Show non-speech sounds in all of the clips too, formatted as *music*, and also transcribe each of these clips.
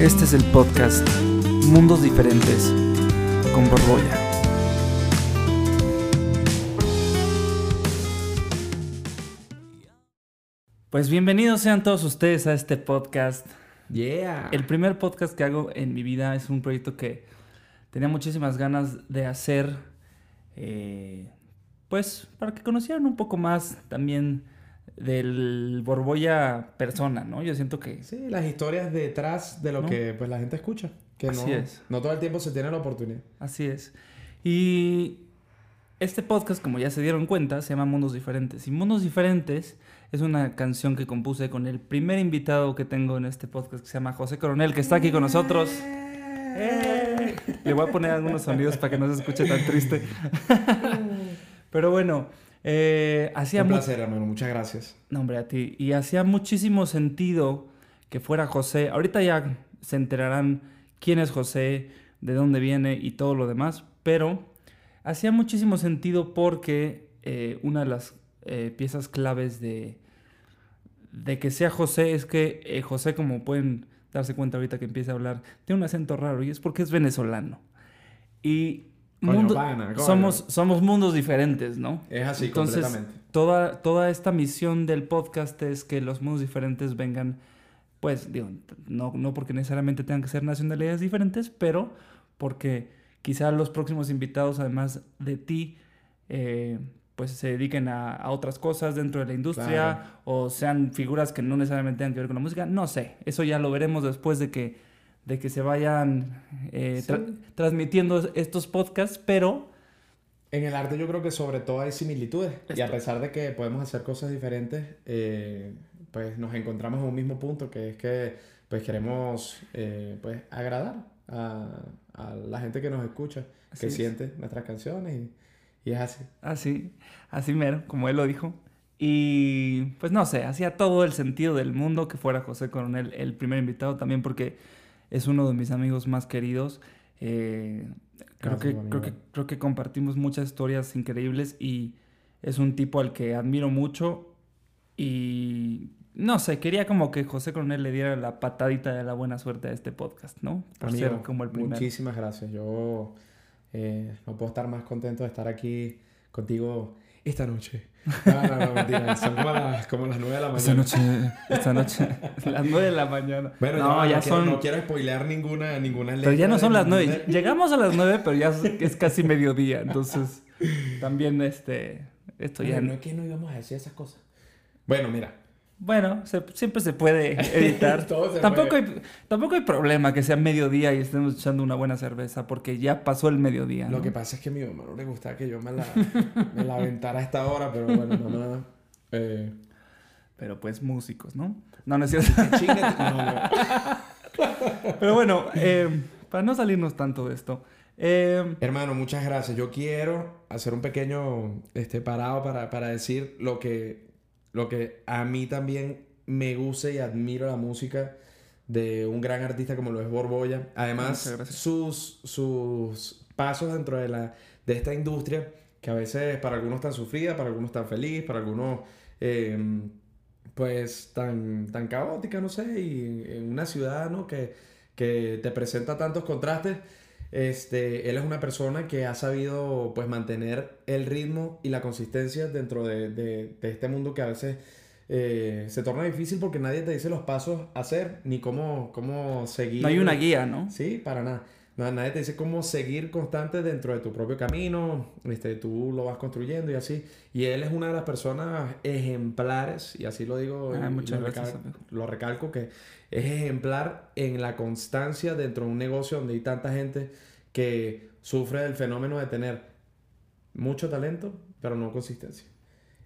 Este es el podcast Mundos Diferentes con Borbolla. Pues bienvenidos sean todos ustedes a este podcast. Yeah. El primer podcast que hago en mi vida es un proyecto que tenía muchísimas ganas de hacer. eh, pues para que conocieran un poco más también del Borbolla persona, ¿no? Yo siento que Sí, las historias detrás de lo ¿No? que pues la gente escucha. Que Así no, es. no todo el tiempo se tiene la oportunidad. Así es. Y este podcast, como ya se dieron cuenta, se llama Mundos Diferentes. Y Mundos Diferentes es una canción que compuse con el primer invitado que tengo en este podcast, que se llama José Coronel, que está aquí con nosotros. ¡Eh! Le voy a poner algunos sonidos para que no se escuche tan triste. *laughs* Pero bueno, eh, hacía Un placer, hermano. Muchas gracias. no, hombre, a ti. Y hacía muchísimo sentido que fuera José. Ahorita ya se enterarán quién es José, de dónde viene y todo lo demás. Pero hacía muchísimo sentido porque eh, una de las eh, piezas claves de, de que sea José es que eh, José, como pueden darse cuenta ahorita que empieza a hablar, tiene un acento raro y es porque es venezolano. Y mundo- pana, somos, somos mundos diferentes, ¿no? Es así, Entonces, completamente. Toda, toda esta misión del podcast es que los mundos diferentes vengan, pues, digo, no, no porque necesariamente tengan que ser nacionalidades diferentes, pero porque quizá los próximos invitados, además de ti, eh, pues se dediquen a, a otras cosas dentro de la industria Claro. o sean figuras que no necesariamente tengan que ver con la música. No sé, eso ya lo veremos después de que, de que se vayan eh, tra- Sí. transmitiendo estos podcasts, pero... En el arte yo creo que sobre todo hay similitudes. Y a Esto- pesar de que podemos hacer cosas diferentes, eh, pues nos encontramos en un mismo punto, que es que pues queremos eh, pues agradar a, a la gente que nos escucha, Así que es. siente nuestras canciones y, y es así. Así, así mero, como él lo dijo. Y pues no sé, hacía todo el sentido del mundo que fuera José Coronel el primer invitado también porque es uno de mis amigos más queridos. Eh, creo, que, creo, que, creo que compartimos muchas historias increíbles y es un tipo al que admiro mucho y no sé, quería como que José Coronel le diera la patadita de la buena suerte a este podcast, ¿no? Por Amigo, ser como el primero. muchísimas gracias. Yo eh, no puedo estar más contento de estar aquí contigo esta noche. No, no, no, mentira. *laughs* Son como las, como las 9 de la mañana. Esta noche, esta noche, *laughs* las nueve de la mañana. Bueno, no, ya, ya no, quiero, son. no quiero spoilear ninguna, ninguna letra. Pero ya no son las nueve. ninguna- Llegamos a las nueve, pero ya es, es casi mediodía. Entonces, también este. Esto ya. Bueno, no es que no íbamos a decir esas cosas. Bueno, mira. Bueno, se- siempre se puede *laughs* editar. Todo se tampoco, puede. hay, tampoco hay problema que sea mediodía y estemos echando una buena cerveza, porque ya pasó el mediodía. Lo que pasa es que a mi mamá no le gustaba que yo me la, me la aventara a esta hora, pero bueno, mamá. Eh, Pero pues músicos, ¿no? No, no es cierto. *laughs* Pero bueno, eh, para no salirnos tanto de esto. eh, Hermano, muchas gracias. Yo quiero hacer un pequeño este, parado para, para decir lo que, lo que a mí también me gusta y admiro la música de un gran artista como lo es Borbolla. Además, sus, sus pasos dentro de, la, de esta industria, que a veces para algunos tan sufrida, para algunos tan feliz, para algunos eh, pues tan, tan caótica, no sé, y en una ciudad, ¿no? Que, que te presenta tantos contrastes. Este, él es una persona que ha sabido pues mantener el ritmo y la consistencia dentro de, de- de este mundo que a veces eh, se torna difícil porque nadie te dice los pasos a hacer ni cómo, cómo seguir. no hay una guía, ¿no? Sí, para nada. No, nadie te dice cómo seguir constante dentro de tu propio camino, este, tú lo vas construyendo y así. Y él es una de las personas ejemplares, y así lo digo, Ah, y muchas lo, recal- recalco, que es ejemplar en la constancia dentro de un negocio donde hay tanta gente que sufre del fenómeno de tener mucho talento, pero no consistencia.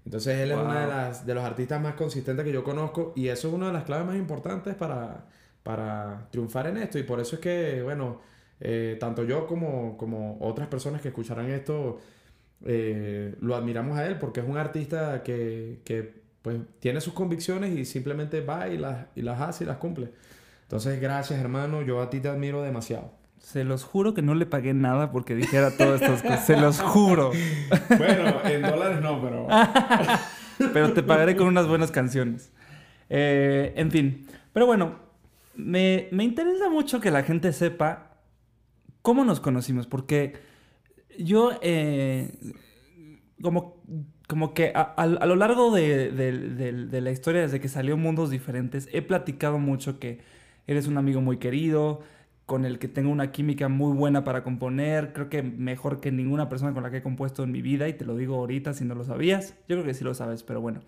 Entonces él es uno de, las, de los artistas más consistentes que yo conozco y eso es una de las claves más importantes para, para triunfar en esto. Y por eso es que, bueno, eh, tanto yo como, como otras personas que escucharán esto, eh, lo admiramos a él porque es un artista que, que, pues, tiene sus convicciones y simplemente va y las, y las hace y las cumple. Entonces, gracias hermano, yo a ti te admiro demasiado. Se los juro que no le pagué nada porque dijera todas estas cosas. Se los juro. *laughs* Bueno, en dólares no, pero... *laughs* Pero te pagaré con unas buenas canciones. Eh, en fin. Pero bueno, me, me interesa mucho que la gente sepa cómo nos conocimos, porque yo, eh, como, como que a, a- a lo largo de, de- de- de la historia, desde que salió Mundos Diferentes, he platicado mucho que eres un amigo muy querido, con el que tengo una química muy buena para componer, creo que mejor que ninguna persona con la que he compuesto en mi vida, y te lo digo ahorita si no lo sabías, yo creo que sí lo sabes, pero bueno.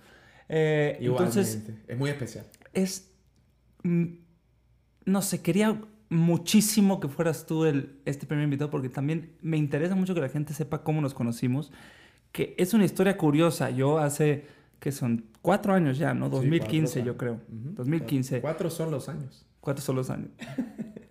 Eh, Igualmente. entonces, es muy especial. es. mm, No sé, quería muchísimo que fueras tú el, este primer invitado porque también me interesa mucho que la gente sepa cómo nos conocimos. Que es una historia curiosa. Yo hace, que son cuatro años ya, ¿no? Sí, 2015 cuatro yo creo. Ujú. 2015. Cuatro son los años. Cuatro son los años.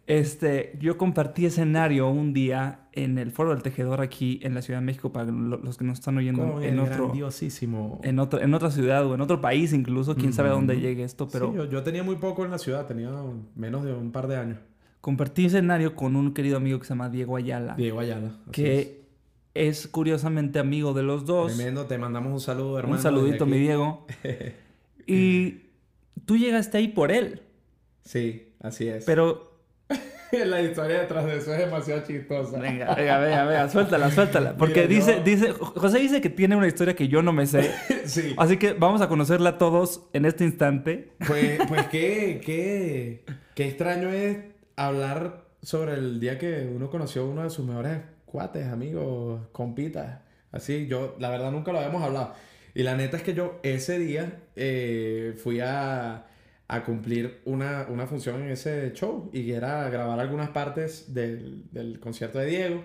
Este, yo compartí escenario un día en el Foro del Tejedor aquí en la Ciudad de México para lo- los que nos están oyendo en otro, grandiosísimo. en otro, en otra ciudad o en otro país incluso, quién sabe a dónde llegue esto, pero Sí, yo, yo tenía muy poco en la ciudad, tenía menos de un par de años. Compartí escenario con un querido amigo que se llama Diego Ayala, Diego Ayala. es. que es. curiosamente amigo de los dos. Tremendo, te mandamos un saludo, hermano. un saludito, mi. Diego. *laughs* y tú llegaste ahí por él, Sí, así es. pero *laughs* la historia detrás de eso es demasiado chistosa. venga, venga, venga, venga, suéltala, suéltala, *laughs* porque Mira, dice, yo- dice, José dice que tiene una historia que yo no me sé, sí. así que vamos a conocerla todos en este instante. Pues, pues qué, qué, qué extraño es hablar sobre el día que uno conoció a uno de sus mejores cuates, amigos, compitas. Así, yo, la verdad, nunca lo habíamos hablado. Y la neta es que yo ese día eh, fui a, a cumplir una, una función en ese show y era grabar algunas partes del, del concierto de Diego.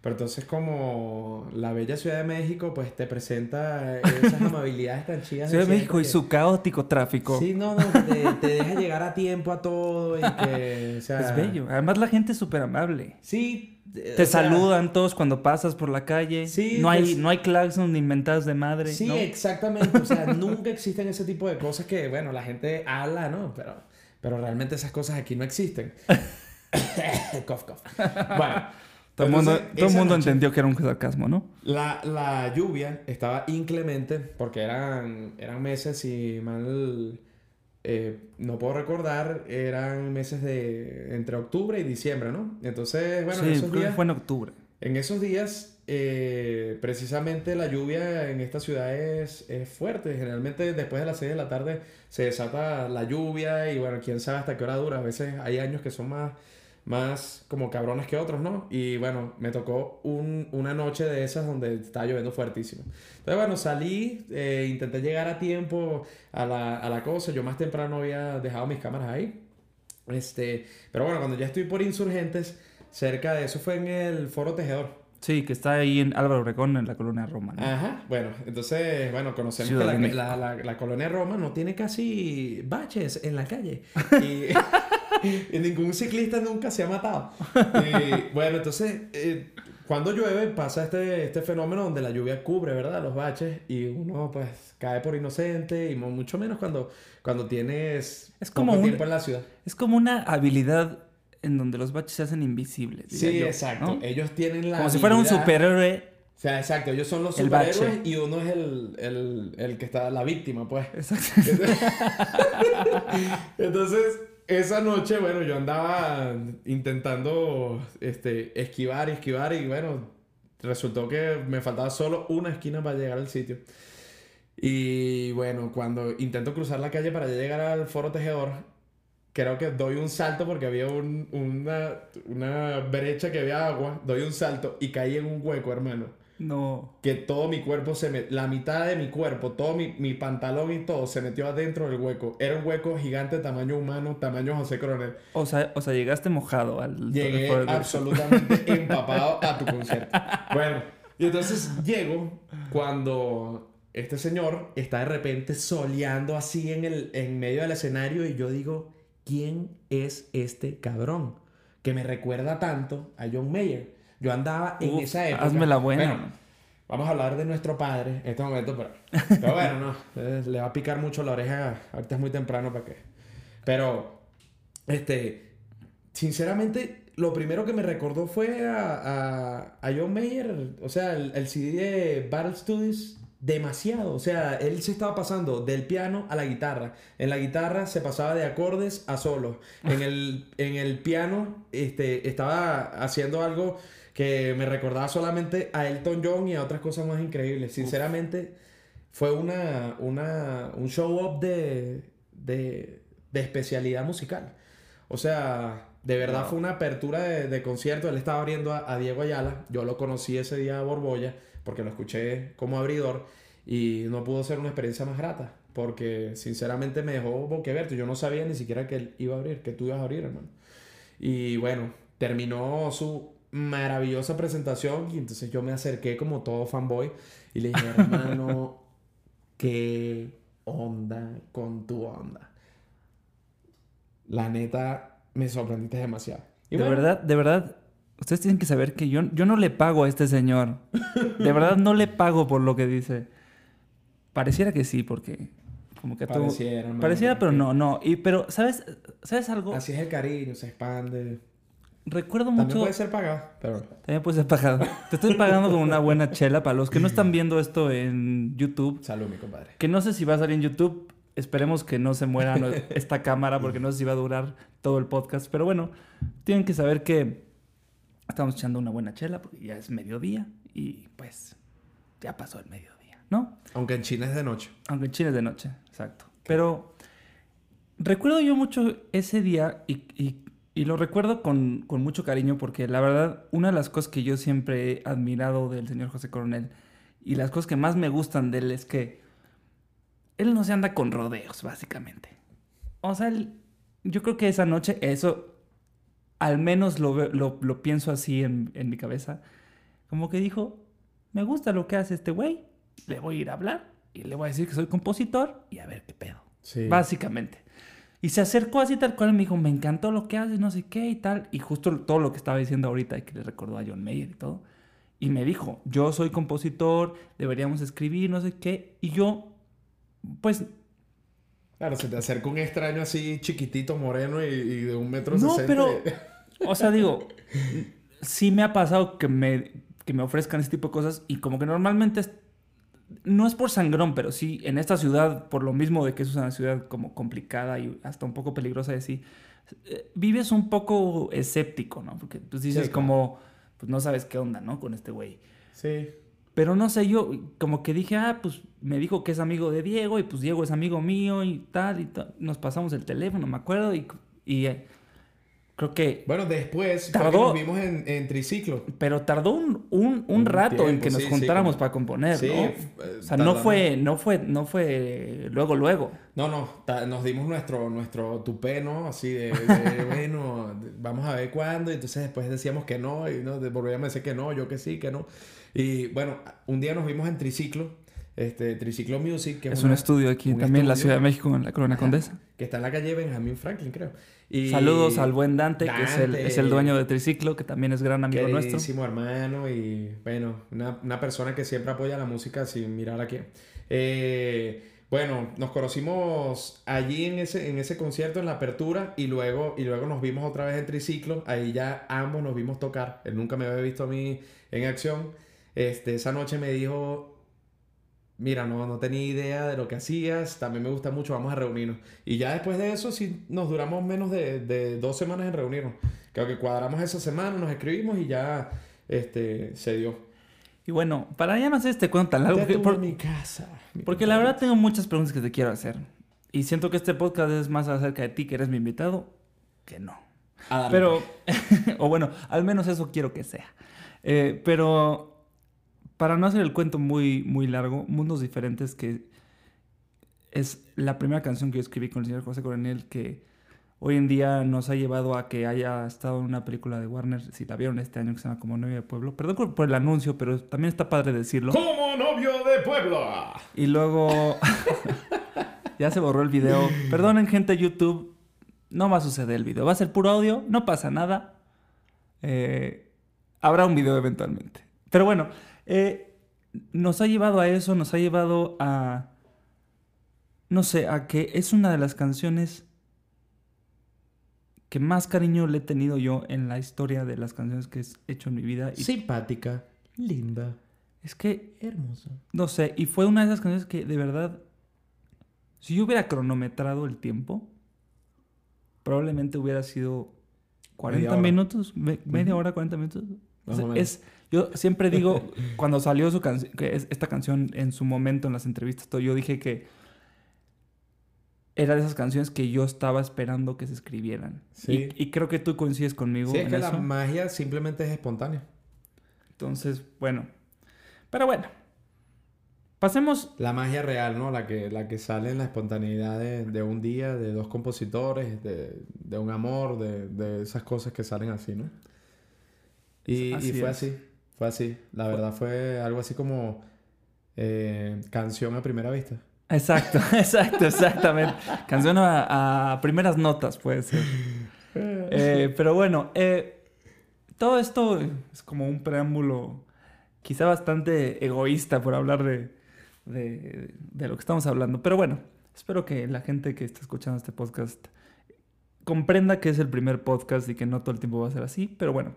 Pero entonces como la bella Ciudad de México pues te presenta esas *laughs* amabilidades tan chidas. Ciudad de México y que- su caótico tráfico. Sí, no, no, te, te deja llegar a tiempo a todo y que, o sea... Es bello. Además, la gente es súper amable. Sí. Te saludan todos cuando pasas por la calle. Sí, no hay, pues- no hay claxons ni inventadas de madre. Sí, ¿no? exactamente. O sea, *laughs* nunca existen ese tipo de cosas que, bueno, la gente habla, ¿no? Pero, pero realmente esas cosas aquí no existen. *laughs* *coughs* cough, cough. Bueno. Todo el mundo, todo mundo noche- entendió que era un sarcasmo, ¿no? La, la lluvia estaba inclemente porque eran, eran meses, si mal eh, no puedo recordar, eran meses de entre octubre y diciembre, ¿no? Entonces, bueno, en sí, esos creo que días, fue en octubre. en esos días eh, precisamente la lluvia en esta ciudad es, es fuerte. Generalmente después de las 6 de la tarde se desata la lluvia y bueno, quién sabe hasta qué hora dura. A veces hay años que son más, más como cabrones que otros, ¿no? Y bueno, me tocó un- una noche de esas donde estaba lloviendo fuertísimo. Entonces, bueno, salí, eh, intenté llegar a tiempo a la, a la cosa. Yo más temprano había dejado mis cámaras ahí. Este, pero bueno, cuando ya estoy por Insurgentes, cerca de eso fue en el Foro Tejedor. Sí, que está ahí en Álvaro Obregón, en la colonia Roma. ¿no? Ajá, bueno, entonces, bueno, conocemos Ciudad que la, la, la- la colonia Roma no tiene casi baches en la calle. *laughs* Y, *laughs* *laughs* y ningún ciclista nunca se ha matado. Y, bueno, entonces, eh, cuando llueve pasa este, este fenómeno donde la lluvia cubre, ¿verdad? Los baches y uno pues cae por inocente y mucho menos cuando, cuando tienes Es como poco un- tiempo en la ciudad. Es como una habilidad en donde los baches se hacen invisibles. Sí, yo, exacto. ¿no? Ellos tienen la Como si fuera un habilidad- superhéroe. O sea, exacto. Ellos son los superhéroes y uno es el, el, el que está la víctima, pues. Exacto. *laughs* Entonces, esa noche, bueno, yo andaba intentando este, esquivar y esquivar y bueno, resultó que me faltaba solo una esquina para llegar al sitio. Y bueno, cuando intento cruzar la calle para llegar al foro tejedor, creo que doy un salto porque había un- una, una brecha que había agua, doy un salto y caí en un hueco, hermano No. que todo mi cuerpo se me... La mitad de mi cuerpo, todo mi, mi pantalón y todo se metió adentro del hueco. Era un hueco gigante, tamaño humano, tamaño José Coronel. O sea, o sea, llegaste mojado al. Llegué absolutamente *laughs* empapado a tu concierto. Bueno, y entonces llego cuando este señor está de repente soleando así en, el, en medio del escenario y yo digo, ¿quién es este cabrón? Que me recuerda tanto a John Mayer. Yo andaba en Uf, esa época. hazme la buena. Bueno, vamos a hablar de nuestro padre en este momento, pero, pero bueno, no. eh, Le va a picar mucho la oreja. Ahorita es muy temprano para que. Pero, este, sinceramente, lo primero que me recordó fue a, a, a John Mayer, o sea, el, el CD de Battle Studies demasiado. O sea, él se estaba pasando del piano a la guitarra. En la guitarra se pasaba de acordes a solos. En el, en el piano este, estaba haciendo algo que me recordaba solamente a Elton John y a otras cosas más increíbles. Sinceramente, fue una, una, un show-up de, de, de especialidad musical. O sea, de verdad Wow. fue una apertura de, de concierto. Él estaba abriendo a, a Diego Ayala. Yo lo conocí ese día a Borbolla porque lo escuché como abridor y no pudo ser una experiencia más grata porque sinceramente me dejó boquiabierto. Yo no sabía ni siquiera que él iba a abrir, que tú ibas a abrir, hermano. Y bueno, terminó su maravillosa presentación y entonces yo me acerqué como todo fanboy y le dije, *laughs* hermano, ¿qué onda con tu onda? La neta, me sorprendiste demasiado. Y de bueno, verdad, de verdad, ustedes tienen que saber que yo, yo no le pago a este señor. De verdad no le pago por lo que dice. Pareciera que sí, porque como que. Pareciera, hermano. Pareciera, pero no, no. Y, pero, ¿sabes? ¿Sabes algo? Así es el cariño, se expande. Recuerdo También mucho... puede ser pagado, pero... También puede ser pagado. Te estoy pagando con una buena chela para los que no *clears throat* están viendo esto en YouTube. Salud, mi compadre. Que no sé si va a salir en YouTube. Esperemos que no se muera esta *laughs* cámara porque no sé si va a durar todo el podcast. Pero bueno, tienen que saber que estamos echando una buena chela porque ya es mediodía y pues ya pasó el mediodía, ¿no? Aunque en China es de noche. Aunque en Chile es de noche, exacto. Pero recuerdo yo mucho ese día y, y- y lo recuerdo con, con mucho cariño porque la verdad, una de las cosas que yo siempre he admirado del señor José Coronel y las cosas que más me gustan de él es que él no se anda con rodeos, básicamente. O sea, él- yo creo que esa noche, eso, al menos lo, lo, lo pienso así en, en mi cabeza, como que dijo, me gusta lo que hace este güey, le voy a ir a hablar y le voy a decir que soy compositor y a ver qué pedo. Sí. Básicamente. Y se acercó así tal cual y me dijo, me encantó lo que haces, no sé qué y tal. Y justo todo lo que estaba diciendo ahorita y que le recordó a John Mayer y todo. Y me dijo, yo soy compositor, deberíamos escribir, no sé qué. Y yo, pues, Claro, se te acerca un extraño así chiquitito, moreno y, y de un metro no, sesenta. pero, *laughs* o sea, digo, sí me ha pasado que me, que me ofrezcan ese tipo de cosas y como que normalmente no es por sangrón, pero sí en esta ciudad, por lo mismo de que es una ciudad como complicada y hasta un poco peligrosa de sí, eh, vives un poco escéptico, ¿no? Porque pues dices Sí, claro. como, pues no sabes qué onda, ¿no? Con este güey. Sí. Pero no sé, yo como que dije, ah, pues me dijo que es amigo de Diego y pues Diego es amigo mío y tal y tal. Nos pasamos el teléfono, me acuerdo, y, y eh, creo que... Bueno, después Tardó- nos vimos en, en triciclo. Pero tardó un, un, un rato en tiempo, que nos sí, sí, juntáramos como- para componer, Sí, ¿no? eh, O sea, no fue, no fue, no fue luego, luego. No, no, nos dimos nuestro, nuestro tupé, ¿no? Así de, de, *laughs* bueno, vamos a ver cuándo. Y entonces después decíamos que no, y no, volvíamos a decir que no, yo que sí, que no. Y bueno, un día nos vimos en triciclo, este, Triciclo Music, que es, Es un una- estudio aquí un también en la. Ciudad de México, en la Colonia Condesa. que está en la calle Benjamin Franklin, creo. Y Saludos al buen Dante, que es el, Dante. es el dueño de Triciclo, que también es gran amigo nuestro. Hermano y bueno, una, una persona que siempre apoya la música sin mirar a quién. Eh, bueno, nos conocimos allí en ese, en ese concierto, en la apertura, y luego, y luego nos vimos otra vez en triciclo. Ahí ya ambos nos vimos tocar. Él nunca me había visto a mí en acción. Este, esa noche me dijo, mira, no, no tenía idea de lo que hacías, también me gusta mucho, vamos a reunirnos. Y ya después de eso, sí, nos duramos menos de, de dos semanas en reunirnos. Creo que cuadramos esa semana, nos escribimos y ya este, se dio. Y bueno, para ya no hacer este cuento tan largo, porque, por- mi casa. mi porque la verdad tengo muchas preguntas que te quiero hacer. Y siento que este podcast es más acerca de ti, que eres mi invitado, que no. A darle, Pero, *laughs* o bueno, al menos eso quiero que sea. Eh, pero, para no hacer el cuento muy, muy largo, Mundos Diferentes, que es la primera canción que yo escribí con el señor José Coronel, que hoy en día nos ha llevado a que haya estado en una película de Warner, si la vieron este año, que se llama Como Novia de Pueblo. Perdón por- el anuncio, pero también está padre decirlo. Como novio de Puebla. Y luego *laughs* *laughs* ya se borró el video. Perdonen gente de YouTube, no va a suceder el video. Va a ser puro audio, no pasa nada. Eh, habrá un video eventualmente. Pero bueno, eh, nos ha llevado a eso, nos ha llevado a... No sé, a que es una de las canciones que más cariño le he tenido yo en la historia de las canciones que he hecho en mi vida. Y Simpática, linda. Es que, Hermoso. no sé, y fue una de esas canciones que de verdad, si yo hubiera cronometrado el tiempo, probablemente hubiera sido 40 Media hora. minutos, me- media hora, 40 minutos. Más sea, o menos. es, yo siempre digo, *laughs* cuando salió su canción, que es esta canción en su momento en las entrevistas, todo, yo dije que era de esas canciones que yo estaba esperando que se escribieran. Sí. Y, y creo que tú coincides conmigo Sí, es en que la eso. magia simplemente es espontánea. Entonces, bueno. Pero bueno. Pasemos. La magia real, ¿no? La que, la que sale en la espontaneidad de, de un día, de dos compositores, de, de un amor, de, de esas cosas que salen así, ¿no? Y, fue es. así, fue así. La verdad fue algo así como eh, canción a primera vista. Exacto, *laughs* exacto, exactamente. Canción a, a primeras notas, puede ser. Eh, pero bueno, eh, todo esto es como un preámbulo quizá bastante egoísta por hablar de, de, de lo que estamos hablando. Pero bueno, espero que la gente que está escuchando este podcast comprenda que es el primer podcast y que no todo el tiempo va a ser así. Pero bueno,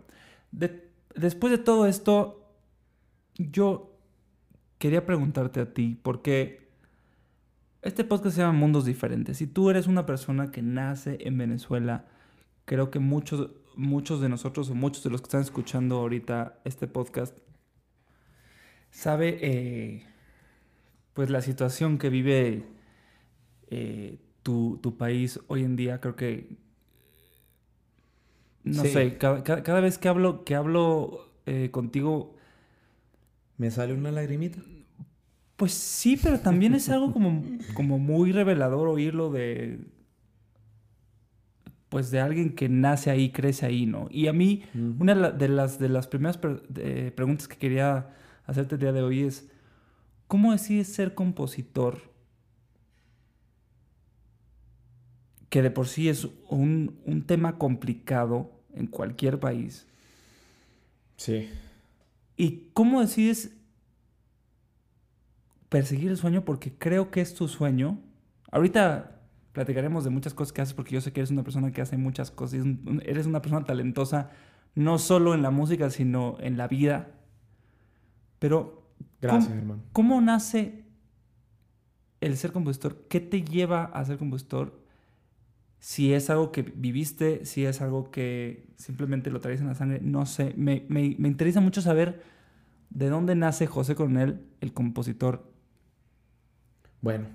de- después de todo esto, yo quería preguntarte a ti, porque este podcast se llama Mundos Diferentes. Si tú eres una persona que nace en Venezuela, creo que muchos, muchos de nosotros o muchos de los que están escuchando ahorita este podcast sabe eh, pues la situación que vive eh, tu, tu país hoy en día. Creo que no Sí. sé, cada, cada- vez que hablo, que hablo eh, contigo, Me sale una lagrimita. Pues sí, pero también es algo como, como muy revelador oírlo de. Pues de alguien que nace ahí, crece ahí, ¿no? Y a mí, una de la- de las, de las primeras pre- de- preguntas que quería hacerte el día de hoy es: ¿cómo decides ser compositor? Que de por sí es un, un tema complicado en cualquier país. Sí. ¿Y cómo decides perseguir el sueño? Porque creo que es tu sueño. Ahorita platicaremos de muchas cosas que haces porque yo sé que eres una persona que hace muchas cosas. Eres una persona talentosa no solo en la música, sino en la vida. Pero, Gracias, ¿cómo, hermano. cómo nace el ser compositor? ¿Qué te lleva a ser compositor? Si es algo que viviste, si es algo que simplemente lo traes en la sangre, no sé. Me, me- me interesa mucho saber de dónde nace José Coronel, el compositor. Bueno,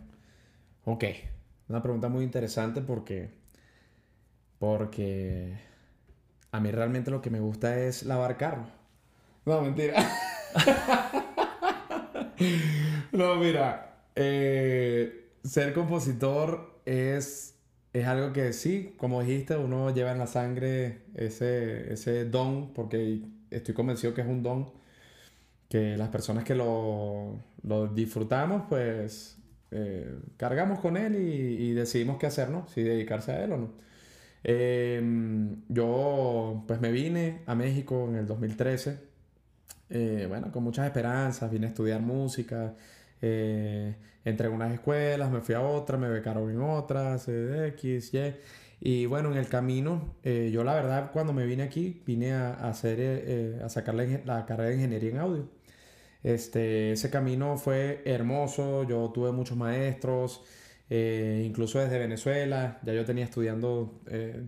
ok. Una pregunta muy interesante porque. Porque. A mí realmente lo que me gusta es lavar carros. No, mentira. *laughs* no, mira. eh, ser compositor es, es algo que sí, como dijiste, uno lleva en la sangre ese, ese don, porque estoy convencido que es un don que las personas que lo, lo disfrutamos, pues eh, cargamos con él y, y decidimos qué hacer, ¿no? Si dedicarse a él o no. Eh, yo pues me vine a México en el 2013, eh, bueno, con muchas esperanzas, vine a estudiar música, eh, entré en unas escuelas, me fui a otra, me becaron en otras, eh, X, Y. Y bueno, en el camino, eh, yo la verdad cuando me vine aquí, vine a, a hacer, eh, a sacar la, carrera de ingeniería en audio. Este, ese camino fue hermoso, yo tuve muchos maestros, incluso desde Venezuela, ya yo tenía estudiando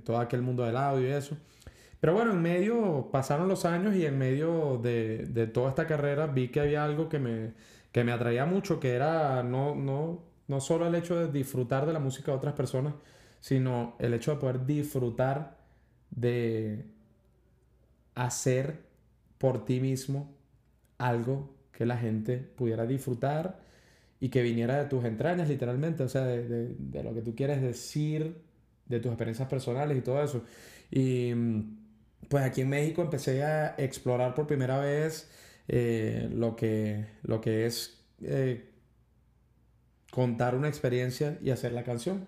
todo aquel mundo del audio y eso. Pero bueno, en medio pasaron los años y en medio de, de toda esta carrera vi que había algo que me, que me atraía mucho, que era no, no, no solo el hecho de disfrutar de la música de otras personas, sino el hecho de poder disfrutar de hacer por ti mismo algo que la gente pudiera disfrutar y que viniera de tus entrañas, literalmente, o sea, de, de- de lo que tú quieres decir, de tus experiencias personales y todo eso. Y mm, pues aquí en México empecé a explorar por primera vez eh, lo que, lo que es eh, contar una experiencia y hacer la canción.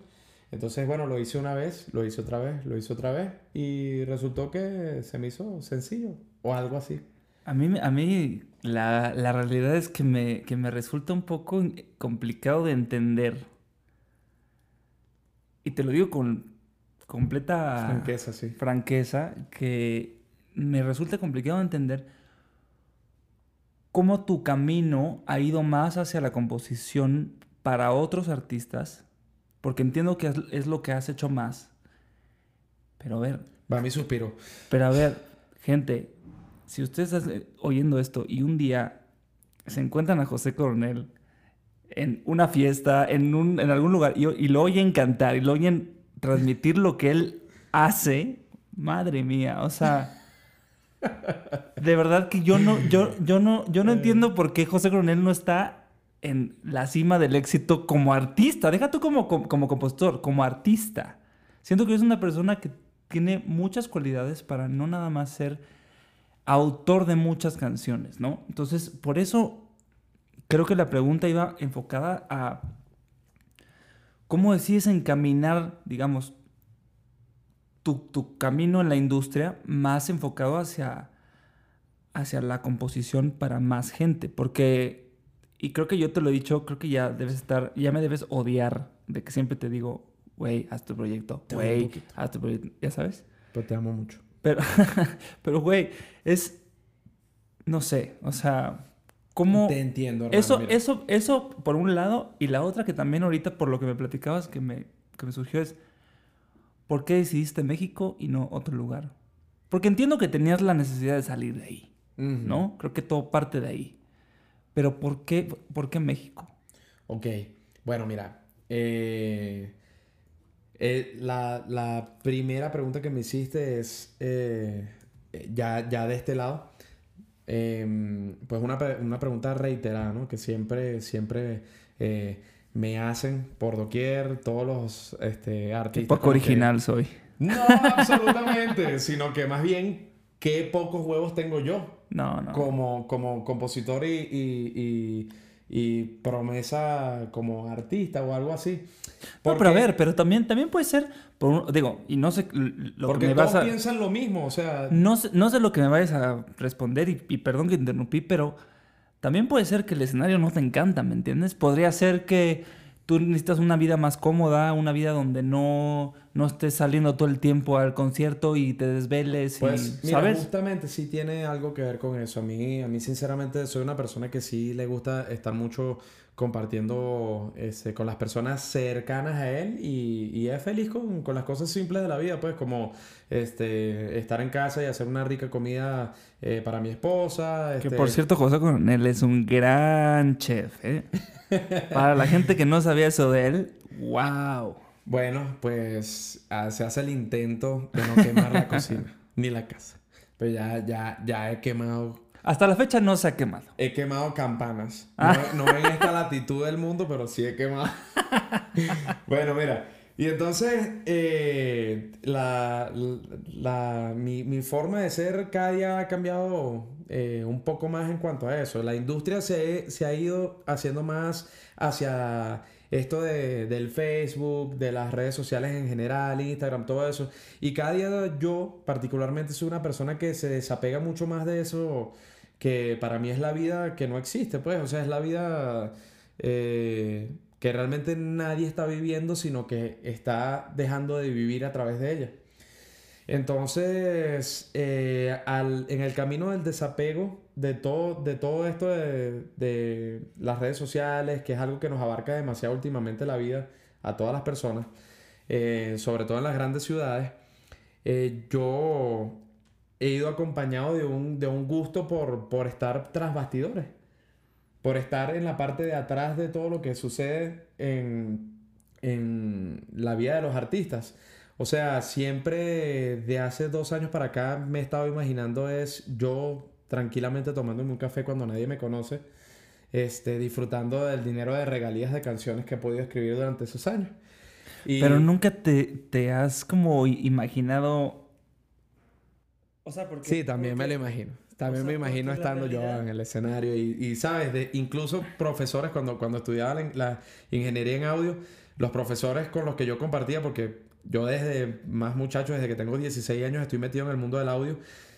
Entonces, bueno, lo hice una vez, lo hice otra vez, lo hice otra vez y resultó que se me hizo sencillo o algo así. A mí, a mí la, la realidad es que me, que me resulta un poco complicado de entender. Y te lo digo con completa Franqueza, sí. franqueza, que me resulta complicado de entender cómo tu camino ha ido más hacia la composición para otros artistas, porque entiendo que es, lo que has hecho más. Pero a ver, Va mi suspiro. pero a ver, gente, si ustedes están oyendo esto y un día se encuentran a José Coronel en una fiesta, en, un, en algún lugar, y, y lo oyen cantar y lo oyen transmitir lo que él hace, madre mía, o sea, de verdad que yo no, yo, *laughs* yo no, yo no entiendo por qué José Coronel no está en la cima del éxito como artista. Deja tú como, como, como compositor, como artista. Siento que es una persona que tiene muchas cualidades para no nada más ser autor de muchas canciones, ¿no? Entonces, por eso creo que la pregunta iba enfocada a cómo decides encaminar, digamos, tu, tu camino en la industria más enfocado hacia, hacia la composición para más gente. Porque, y creo que yo te lo he dicho, creo que ya debes estar, ya me debes odiar de que siempre te digo, güey, haz tu proyecto, güey, haz tu proyecto, ya sabes. Pero te amo mucho. Pero, *laughs* pero, güey, es, no sé, o sea, ¿cómo... Te entiendo, hermano, Eso, mira. eso, eso por un lado, y la otra que también ahorita por lo que me platicabas que me, que me surgió es, ¿por qué decidiste México y no otro lugar? Porque entiendo que tenías la necesidad de salir de ahí. ¿no? Creo que todo parte de ahí. Pero ¿por qué, por qué México? Ok, bueno, mira. eh, eh, la, la primera pregunta que me hiciste es, eh, ya, ya de este lado, em, pues una, una pregunta reiterada, ¿no? Que siempre, siempre me hacen por doquier todos los este, Qué artistas. poco los que- original soy. No, absolutamente, *laughs* sino que más bien, qué pocos huevos tengo yo No, no. como, como compositor y, y, y- y promesa como artista o algo así. No, pero a ver, pero también, también puede ser, por digo, y no sé lo porque que me todos vas a... piensan lo mismo, o sea, No sé, no sé lo que me vayas a responder y, y perdón que interrumpí, pero también puede ser que el escenario no te encanta, ¿me entiendes? Podría ser que tú necesitas una vida más cómoda, una vida donde no, no estés saliendo todo el tiempo al concierto y te desveles, pues y, mira, ¿sabes? justamente sí tiene algo que ver con eso. A mí, a mí sinceramente soy una persona que sí le gusta estar mucho compartiendo este, con las personas cercanas a él y, y es feliz con, con las cosas simples de la vida, pues como este, estar en casa y hacer una rica comida eh, para mi esposa. Que este, por cierto, José Coronel es un gran chef, ¿eh? *laughs* Para la gente que no sabía eso de él, wow. Bueno, pues ah, se hace el intento de no quemar la cocina *laughs* ni la casa. Pero ya, ya, ya he quemado, Hasta la fecha no se ha quemado. he quemado campanas. Ah. No, no en esta latitud del mundo, pero sí he quemado. *laughs* bueno, mira. Y entonces, eh, la, la- mi, mi forma de ser cada día ha cambiado eh, un poco más en cuanto a eso. La industria se, se ha ido haciendo más hacia esto de, del Facebook, de las redes sociales en general, Instagram, todo eso. Y cada día yo particularmente soy una persona que se desapega mucho más de eso, que para mí es la vida que no existe, pues. O sea, es la vida eh, que realmente nadie está viviendo, sino que está dejando de vivir a través de ella. Entonces, eh, al- en el camino del desapego de todo, de todo esto de, de las redes sociales, que es algo que nos abarca demasiado últimamente la vida a todas las personas, eh, sobre todo en las grandes ciudades, eh, yo he ido acompañado de un, de un gusto por, por estar tras bastidores, por estar en la parte de atrás de todo lo que sucede en, en la vida de los artistas. O sea, siempre de hace dos años para acá me he estado imaginando es yo tranquilamente tomándome un café cuando nadie me conoce, este, disfrutando del dinero de regalías de canciones que he podido escribir durante esos años. Y- Pero nunca te, te has como i- imaginado... O sea, porque... Sí, también me lo imagino. También o sea, me imagino estando yo en el escenario y, y, sabes, de, incluso profesores cuando, cuando estudiaba la, la ingeniería en audio, los profesores con los que yo compartía, porque yo desde más muchacho, desde que tengo 16 años, estoy metido en el mundo del audio,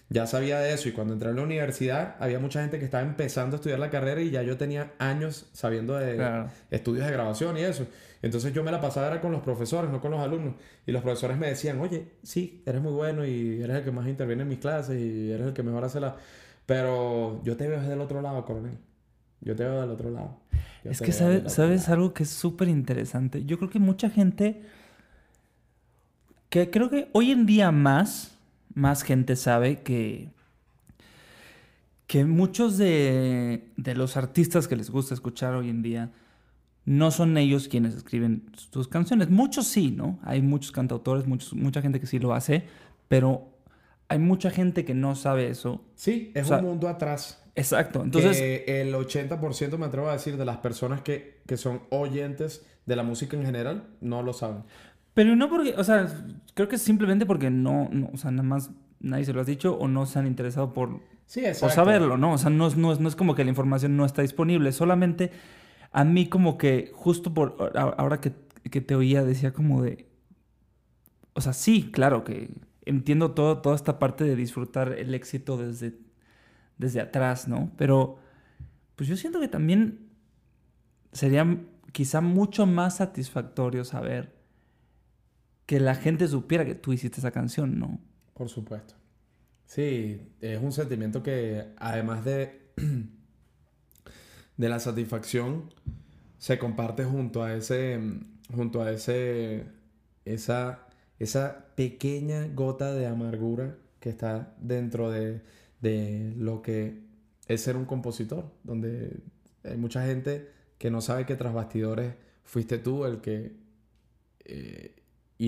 ya sabía de eso y cuando entré a la universidad había mucha gente que estaba empezando a estudiar la carrera y ya yo tenía años sabiendo de Claro. estudios de grabación y eso. Entonces yo me la pasaba era con los profesores, no con los alumnos. Y los profesores me decían, oye, sí, eres muy bueno y eres el que más interviene en mis clases y eres el que mejor hace la... Pero yo te veo desde el otro lado, coronel. Yo te veo del otro lado. Yo es que sabe- sabes lado. algo que es súper interesante. Yo creo que mucha gente, que creo que hoy en día más, más gente sabe que, que muchos de, de los artistas que les gusta escuchar hoy en día no son ellos quienes escriben sus canciones. Muchos sí, ¿no? Hay muchos cantautores, muchos, mucha gente que sí lo hace, pero hay mucha gente que no sabe eso. Sí, es O sea, un mundo atrás. Exacto. Entonces, que el 80% me atrevo a decir de las personas que, que son oyentes de la música en general no lo saben. Pero no porque, o sea, creo que es simplemente porque no, no, o sea, nada más nadie se lo has dicho o no se han interesado por, Sí, por saberlo, ¿no? O sea, no es, no, es, no es como que la información no está disponible, solamente a mí como que justo por ahora que, que te oía decía como de, o sea, sí, claro que entiendo todo, toda esta parte de disfrutar el éxito desde, desde atrás, ¿no? Pero pues yo siento que también sería quizá mucho más satisfactorio saber que la gente supiera que tú hiciste esa canción, ¿no? Por supuesto. Sí, es un sentimiento que además de, *clears throat* de la satisfacción, se comparte junto a ese, junto a ese, esa, esa pequeña gota de amargura que está dentro de, de lo que es ser un compositor, donde hay mucha gente que no sabe que tras bastidores fuiste tú el que eh,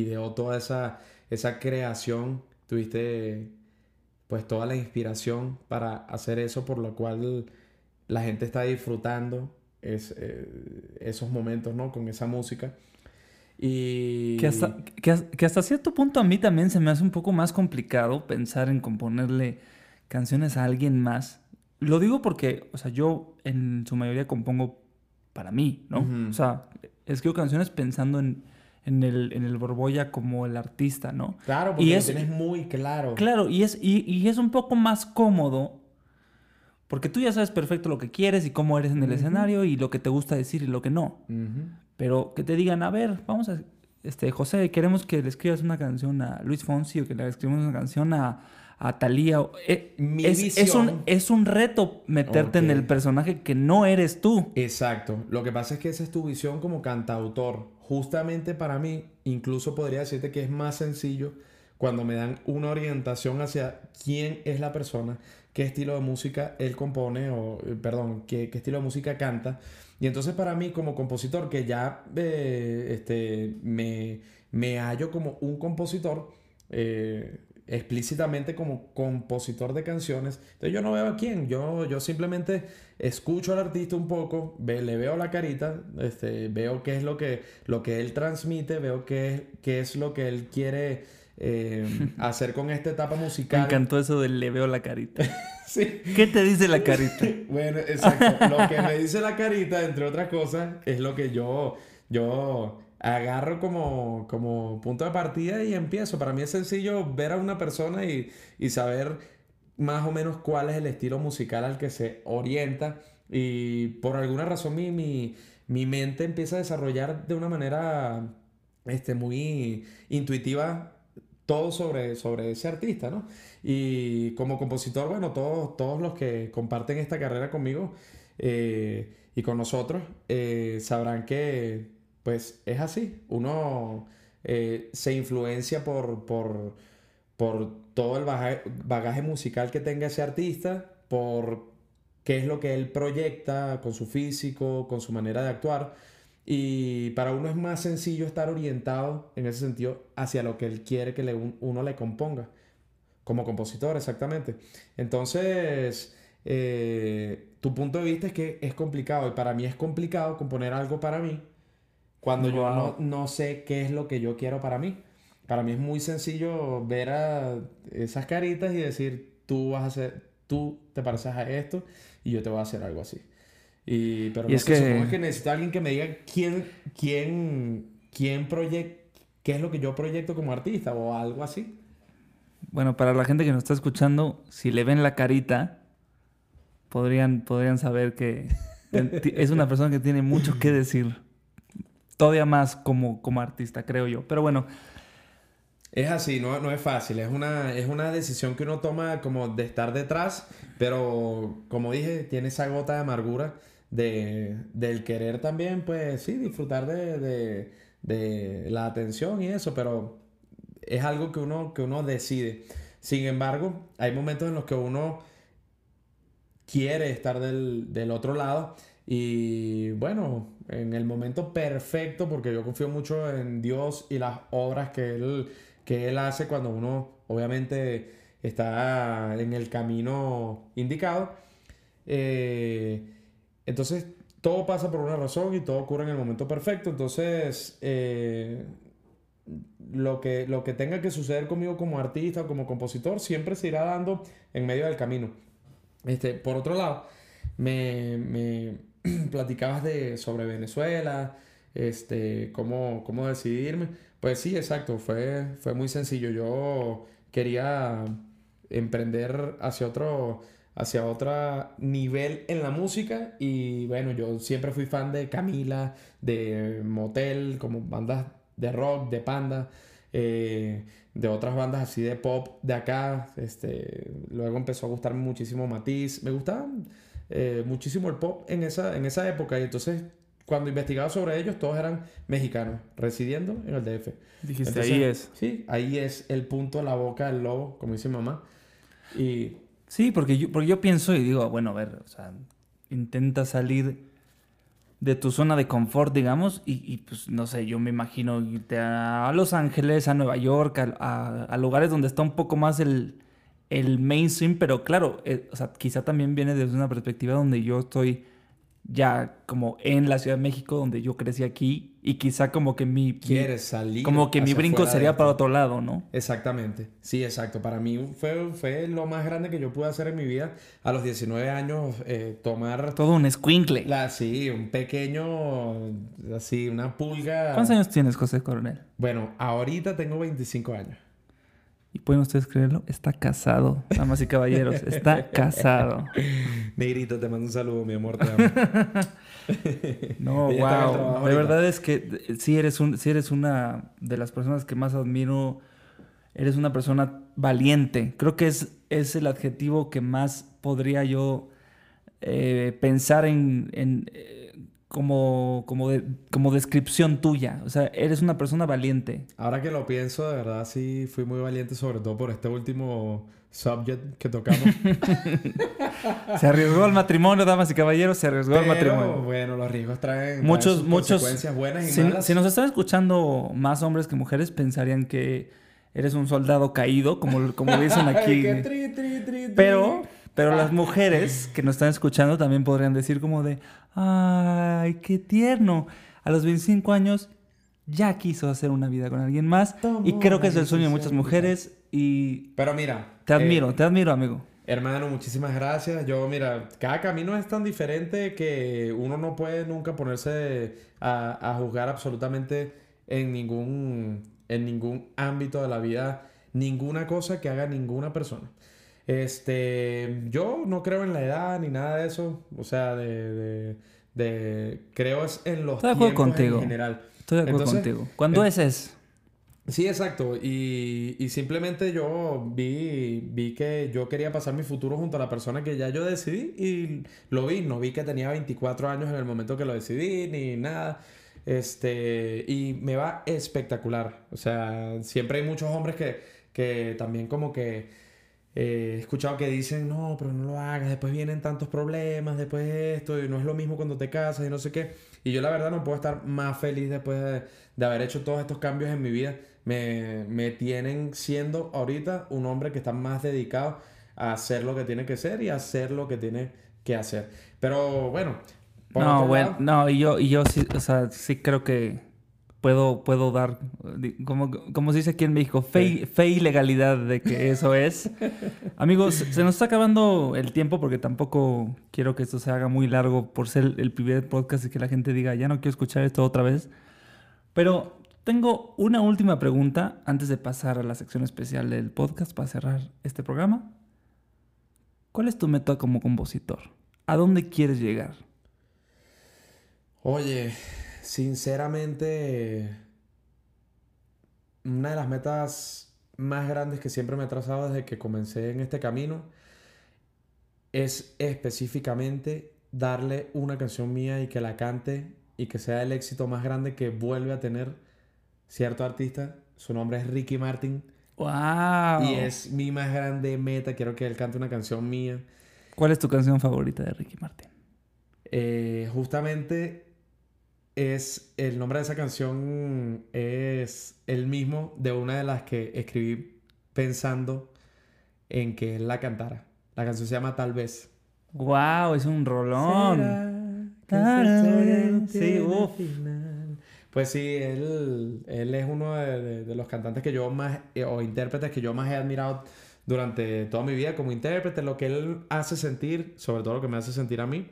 ideó toda esa, esa creación, tuviste pues toda la inspiración para hacer eso por lo cual la gente está disfrutando es, eh, esos momentos, ¿no? Con esa música. Y... Que hasta, que, que hasta cierto punto a mí también se me hace un poco más complicado pensar en componerle canciones a alguien más. Lo digo porque, o sea, yo en su mayoría compongo para mí, ¿no? Ujú. O sea, escribo canciones pensando en, en el, en el Borbolla como el artista, ¿no? Claro, porque Y lo es- tienes muy claro. Claro, y es, y, y es un poco más cómodo porque tú ya sabes perfecto lo que quieres y cómo eres en el escenario y lo que te gusta decir y lo que no. Pero que te digan, a ver, vamos a... Este, José, queremos que le escribas una canción a Luis Fonsi o que le escribas una canción a, a eh, Mi es, es un, es un reto meterte en el personaje que no eres tú. Exacto. Lo que pasa es que esa es tu visión como cantautor. Justamente para mí, incluso podría decirte que es más sencillo cuando me dan una orientación hacia quién es la persona, qué estilo de música él compone, o eh, perdón, qué, qué estilo de música canta. Y entonces para mí como compositor, que ya eh, este, me, me hallo como un compositor, eh, explícitamente como compositor de canciones, entonces yo no veo a quién, yo, yo simplemente escucho al artista un poco, ve- le veo la carita, este, veo qué es lo que, lo que él transmite, veo qué, es- qué es lo que él quiere eh, *laughs* hacer con esta etapa Me musical. encantó eso de le veo la carita. *laughs* Sí. ¿Qué te dice la carita? *laughs* Bueno, exacto. Lo que me dice la carita, entre otras cosas, es lo que yo, yo agarro como, como punto de partida y empiezo. Para mí es sencillo ver a una persona y, y saber más o menos cuál es el estilo musical al que se orienta. Y por alguna razón mi, mi, mi mente empieza a desarrollar de una manera este, muy intuitiva todo sobre, sobre ese artista, ¿no? Y como compositor, bueno, todos, todos los que comparten esta carrera conmigo eh, y con nosotros eh, sabrán que, pues, es así. Uno eh, se influencia por, por, por todo el bagaje, musical que tenga ese artista, por qué es lo que él proyecta con su físico, con su manera de actuar. Y para uno es más sencillo estar orientado en ese sentido hacia lo que él quiere que le- un- uno le componga. Como compositor, exactamente. Entonces, eh, tu punto de vista es que es complicado. Y para mí es complicado componer algo para mí cuando yo no, no sé qué es lo que yo quiero para mí. Para mí es muy sencillo ver a esas caritas y decir, tú vas a hacer, tú te pareces a esto y yo te voy a hacer algo así. Y, pero Y no es sé, que- supongo que necesito a alguien que me diga quién, quién, quién proyecta, qué es lo que yo proyecto como artista o algo así. Bueno, para la gente que nos está escuchando, si le ven la carita, podrían, podrían saber que *laughs* es una persona que tiene mucho que decir. Todavía más como, como artista, creo yo. Pero bueno, Es así, no, no es fácil, es una, es una decisión que uno toma como de estar detrás, pero como dije, tiene esa gota de amargura de, del querer también, pues sí, disfrutar de, de, de la atención y eso, pero es algo que uno, que uno decide. Sin embargo, hay momentos en los que uno quiere estar del, del otro lado y bueno, en el momento perfecto, porque yo confío mucho en Dios y las obras que Él, que él hace cuando uno obviamente está en el camino indicado. Eh, entonces, todo pasa por una razón y todo ocurre en el momento perfecto. Entonces, eh, lo, que, lo que tenga que suceder conmigo como artista o como compositor siempre se irá dando en medio del camino. Este, por otro lado, me, me *clears throat* platicabas de, sobre Venezuela, este, cómo, cómo decidirme. Pues sí, exacto, fue, fue muy sencillo. Yo quería emprender hacia otro, hacia otro nivel en la música y bueno, yo siempre fui fan de Camila, de Motel, como bandas de rock, de Panda, eh, de otras bandas así de pop de acá. Este, luego empezó a gustarme muchísimo Matiz, me gustaba eh, muchísimo el pop en esa, en esa época y entonces cuando investigaba sobre ellos, todos eran mexicanos, residiendo en el DF. Dijiste, ahí es. Sí, ahí es el punto, la boca del lobo, como dice mamá. Y... Sí, porque yo, porque yo pienso y digo, bueno, a ver, o sea, intenta salir de tu zona de confort, digamos, y, pues no sé, yo me imagino irte a Los Ángeles, a Nueva York, a, lugares donde está un poco más el, el mainstream, pero claro, eh, o sea, quizá también viene desde una perspectiva donde yo estoy ya como en la Ciudad de México, donde yo crecí aquí, y quizá como que mi... Quieres salir. Como que mi brinco sería para otro lado, ¿no? Exactamente, sí, exacto. Para mí fue, fue lo más grande que yo pude hacer en mi vida. A los 19 años, eh, tomar... Todo un squinkle. La, sí, un pequeño, así, una pulga. ¿Cuántos años tienes, José Coronel? Bueno, ahorita tengo 25 años. Y pueden ustedes creerlo, está casado, damas y caballeros, está casado. *laughs* Negrito, te mando un saludo, mi amor, te amo. *laughs* no, *laughs* wow. De verdad es que si eres, un, eres una de las personas que más admiro. Eres una persona valiente. Creo que es, es el adjetivo que más podría yo eh, pensar en, en eh, como, como, de, como descripción tuya. O sea, eres una persona valiente. Ahora que lo pienso, de verdad sí fui muy valiente, sobre todo por este último subject que tocamos. *laughs* se arriesgó al matrimonio, damas y caballeros, se arriesgó al matrimonio. Bueno, los riesgos traen, muchos, muchos, consecuencias buenas y si, malas. Si nos están escuchando más hombres que mujeres, pensarían que eres un soldado caído, como, como dicen aquí. Pero pero las mujeres que nos están escuchando también podrían decir como de, ay, qué tierno. A los 25 años ya quiso hacer una vida con alguien más. y creo que es el sueño de muchas mujeres. Y... Pero mira. Te admiro, eh, te admiro, amigo. Hermano, muchísimas gracias. Yo, mira, cada camino es tan diferente que uno no puede nunca ponerse a, a juzgar absolutamente en ningún, en ningún ámbito de la vida, ninguna cosa que haga ninguna persona. Este, yo no creo en la edad ni nada de eso. O sea, de, de, creo es en los Estoy tiempos contigo. en general. Estoy de acuerdo contigo. ¿Cuándo es eso? Sí, exacto. Y, y, simplemente yo vi, vi que yo quería pasar mi futuro junto a la persona que ya yo decidí y lo vi. No vi que tenía 24 años en el momento que lo decidí ni nada. Este, y me va espectacular. O sea, siempre hay muchos hombres que, que también como que eh, he escuchado que dicen, no, pero no lo hagas, después vienen tantos problemas, después esto, y no es lo mismo cuando te casas y no sé qué. Y yo la verdad no puedo estar más feliz después de, haber hecho todos estos cambios en mi vida. Me, me, tienen siendo ahorita un hombre que está más dedicado a hacer lo que tiene que ser y a hacer lo que tiene que hacer. Pero bueno. no, bueno, no, y yo, y yo sí, o sea, sí creo que puedo, puedo dar, como, como se dice aquí en México, fe, fe y legalidad de que *laughs* eso es. Amigos, se nos está acabando el tiempo porque tampoco quiero que esto se haga muy largo por ser el primer podcast y que la gente diga, ya no quiero escuchar esto otra vez. Pero tengo una última pregunta antes de pasar a la sección especial del podcast para cerrar este programa. ¿Cuál es tu meta como compositor? ¿A dónde quieres llegar? Oye, Sinceramente, una de las metas más grandes que siempre me he trazado desde que comencé en este camino es específicamente darle una canción mía y que la cante y que sea el éxito más grande que vuelve a tener cierto artista. Su nombre es Ricky Martin. ¡Wow! Y es mi más grande meta. Quiero que él cante una canción mía. ¿Cuál es tu canción favorita de Ricky Martin? Eh, justamente es el nombre de esa canción es el mismo de una de las que escribí pensando en que él la cantara. La canción se llama Tal vez. ¡Wow! Es un rolón. Sí, uff. Pues sí, él, él es uno de, de- de los cantantes que yo más, eh, o intérpretes que yo más he admirado durante toda mi vida como intérprete, lo que él hace sentir, sobre todo lo que me hace sentir a mí.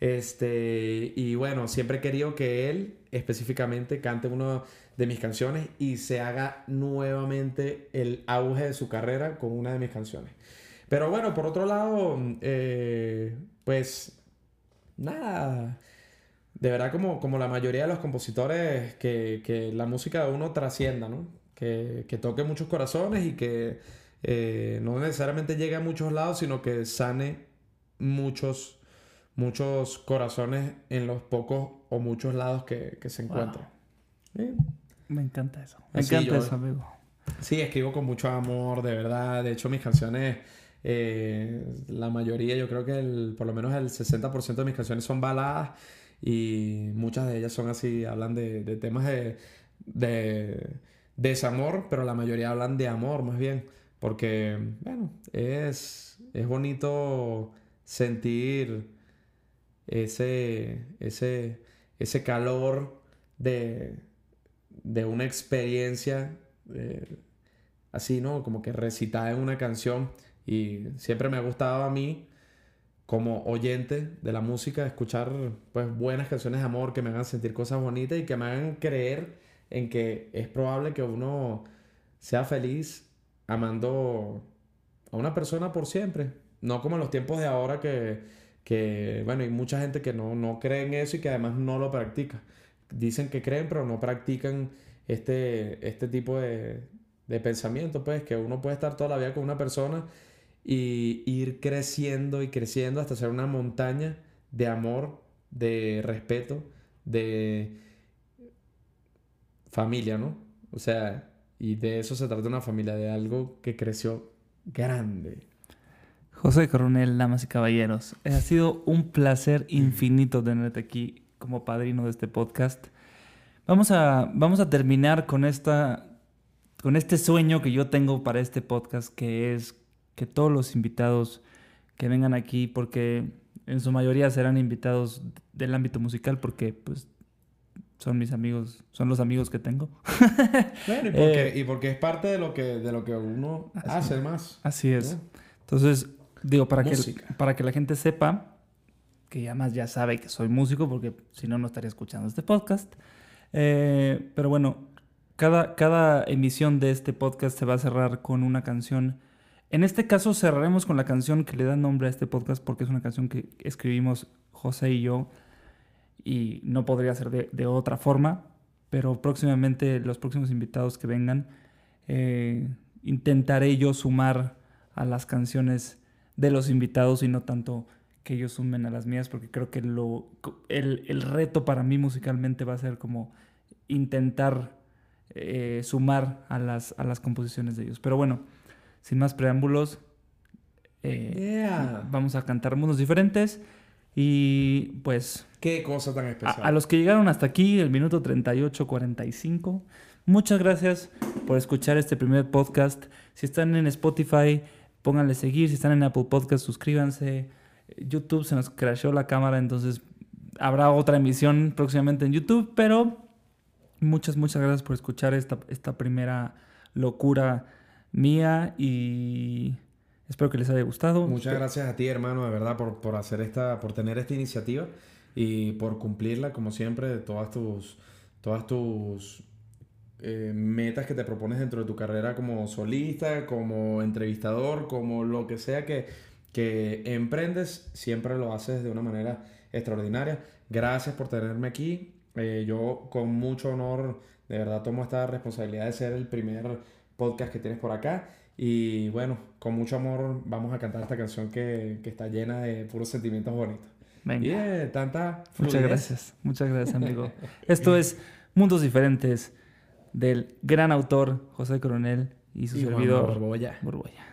Este, y bueno, siempre he querido que él específicamente cante una de mis canciones y se haga nuevamente el auge de su carrera con una de mis canciones. Pero bueno, por otro lado, eh, pues nada, de verdad como, como la mayoría de los compositores, que, que la música de uno trascienda, ¿no? Que, que toque muchos corazones y que eh, no necesariamente llegue a muchos lados, sino que sane muchos, muchos corazones en los pocos o muchos lados que, que se encuentran. Sí. Me encanta eso. Me Así encanta yo- eso, amigo. Sí, escribo con mucho amor, de verdad. De hecho, mis canciones, eh, la mayoría, yo creo que el, por lo menos el 60% de mis canciones son baladas y muchas de ellas son así, hablan de, de temas de, de desamor, pero la mayoría hablan de amor más bien, porque, bueno, es, es bonito sentir ese, ese, ese calor de, de una experiencia eh, así, ¿no? Como que recitada en una canción. Y siempre me ha gustado a mí, como oyente de la música, escuchar pues buenas canciones de amor que me hagan sentir cosas bonitas y que me hagan creer en que es probable que uno sea feliz amando a una persona por siempre. No como en los tiempos de ahora que, que bueno, hay mucha gente que no, no cree en eso y que además no lo practica. Dicen que creen, pero no practican este, este tipo de, de pensamiento, pues, que uno puede estar toda la vida con una persona y ir creciendo y creciendo hasta ser una montaña de amor, de respeto, de familia, ¿no? O sea, y de eso se trata una familia, de algo que creció grande. José Coronel, damas y caballeros, ha sido un placer infinito tenerte aquí como padrino de este podcast. Vamos a, vamos a terminar con, esta, con este sueño que yo tengo para este podcast, que es que todos los invitados que vengan aquí, porque en su mayoría serán invitados del ámbito musical, porque pues son mis amigos, son los amigos que tengo. *laughs* Bueno, y porque, Eh, y porque es parte de lo que, de lo que uno Así hace más. Así es. ¿no? Entonces, digo, para que, para que la gente sepa, que además ya sabe que soy músico, porque si no, no estaría escuchando este podcast. Eh, pero bueno, cada, cada emisión de este podcast se va a cerrar con una canción. En este caso cerraremos con la canción que le da nombre a este podcast, porque es una canción que escribimos José y yo, y no podría ser de, de otra forma. Pero próximamente, los próximos invitados que vengan, eh, intentaré yo sumar a las canciones de los invitados y no tanto que ellos sumen a las mías, porque creo que lo, el, el reto para mí musicalmente va a ser como intentar eh, sumar a las, a las composiciones de ellos. Pero bueno, sin más preámbulos, eh, Yeah. vamos a cantar unos diferentes y pues Qué cosa tan a, especial. a los que llegaron hasta aquí, el minuto 38-45, muchas gracias por escuchar este primer podcast. Si están en Spotify, pónganle seguir. Si están en Apple Podcast, suscríbanse. YouTube se nos crashó la cámara, entonces habrá otra emisión próximamente en YouTube. Pero muchas, muchas gracias por escuchar esta, esta primera locura mía y espero que les haya gustado. Muchas gracias a ti, hermano, de verdad, por, por hacer esta, por tener esta iniciativa y por cumplirla, como siempre, de todas tus, todas tus eh, metas que te propones dentro de tu carrera como solista, como entrevistador, como lo que sea que, que emprendes, siempre lo haces de una manera extraordinaria. Gracias por tenerme aquí. Eh, yo con mucho honor, de verdad, tomo esta responsabilidad de ser el primer podcast que tienes por acá. Y bueno, con mucho amor vamos a cantar esta canción que, que está llena de puros sentimientos bonitos. Venga. Yeah, tanta fluidez. Muchas gracias, muchas gracias, amigo. *laughs* Esto es Mundos Diferentes del gran autor José Coronel y su servidor Borbolla. Borbolla.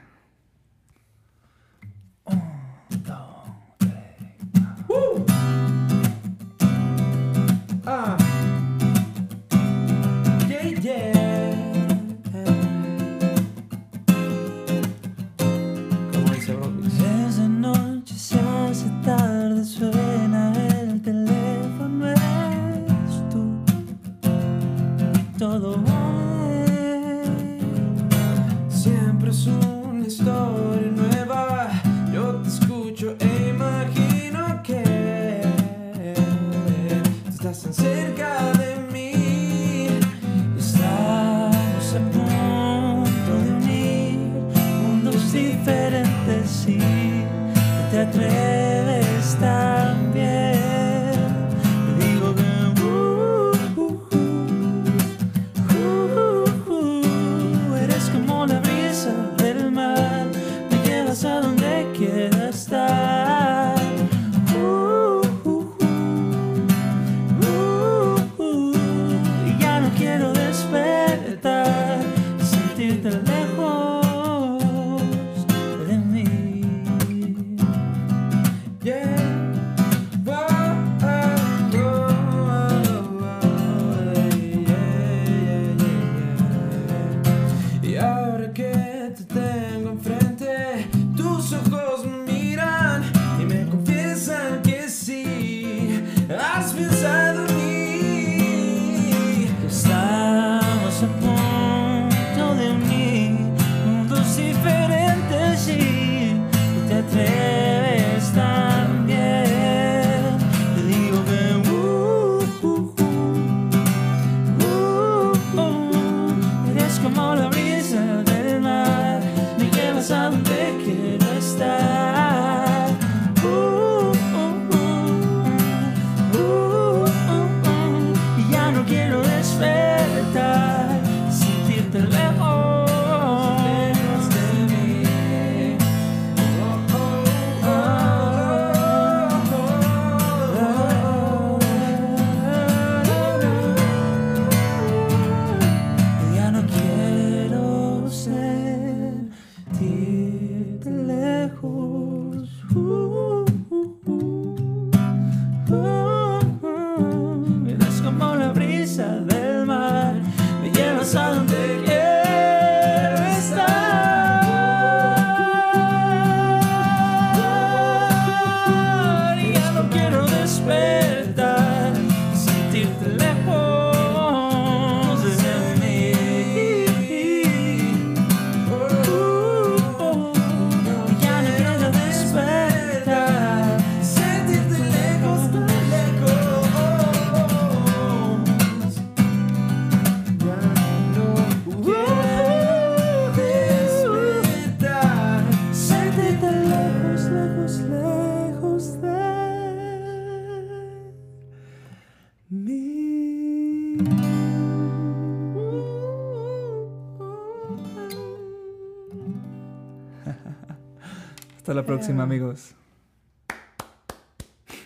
próxima, amigos. *laughs*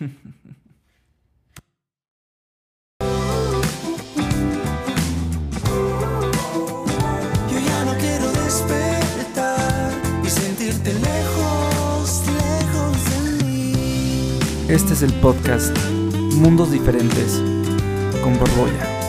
Yo ya no quiero despertar y sentirte lejos, lejos de mí. Este es el podcast Mundos Diferentes con Borboya.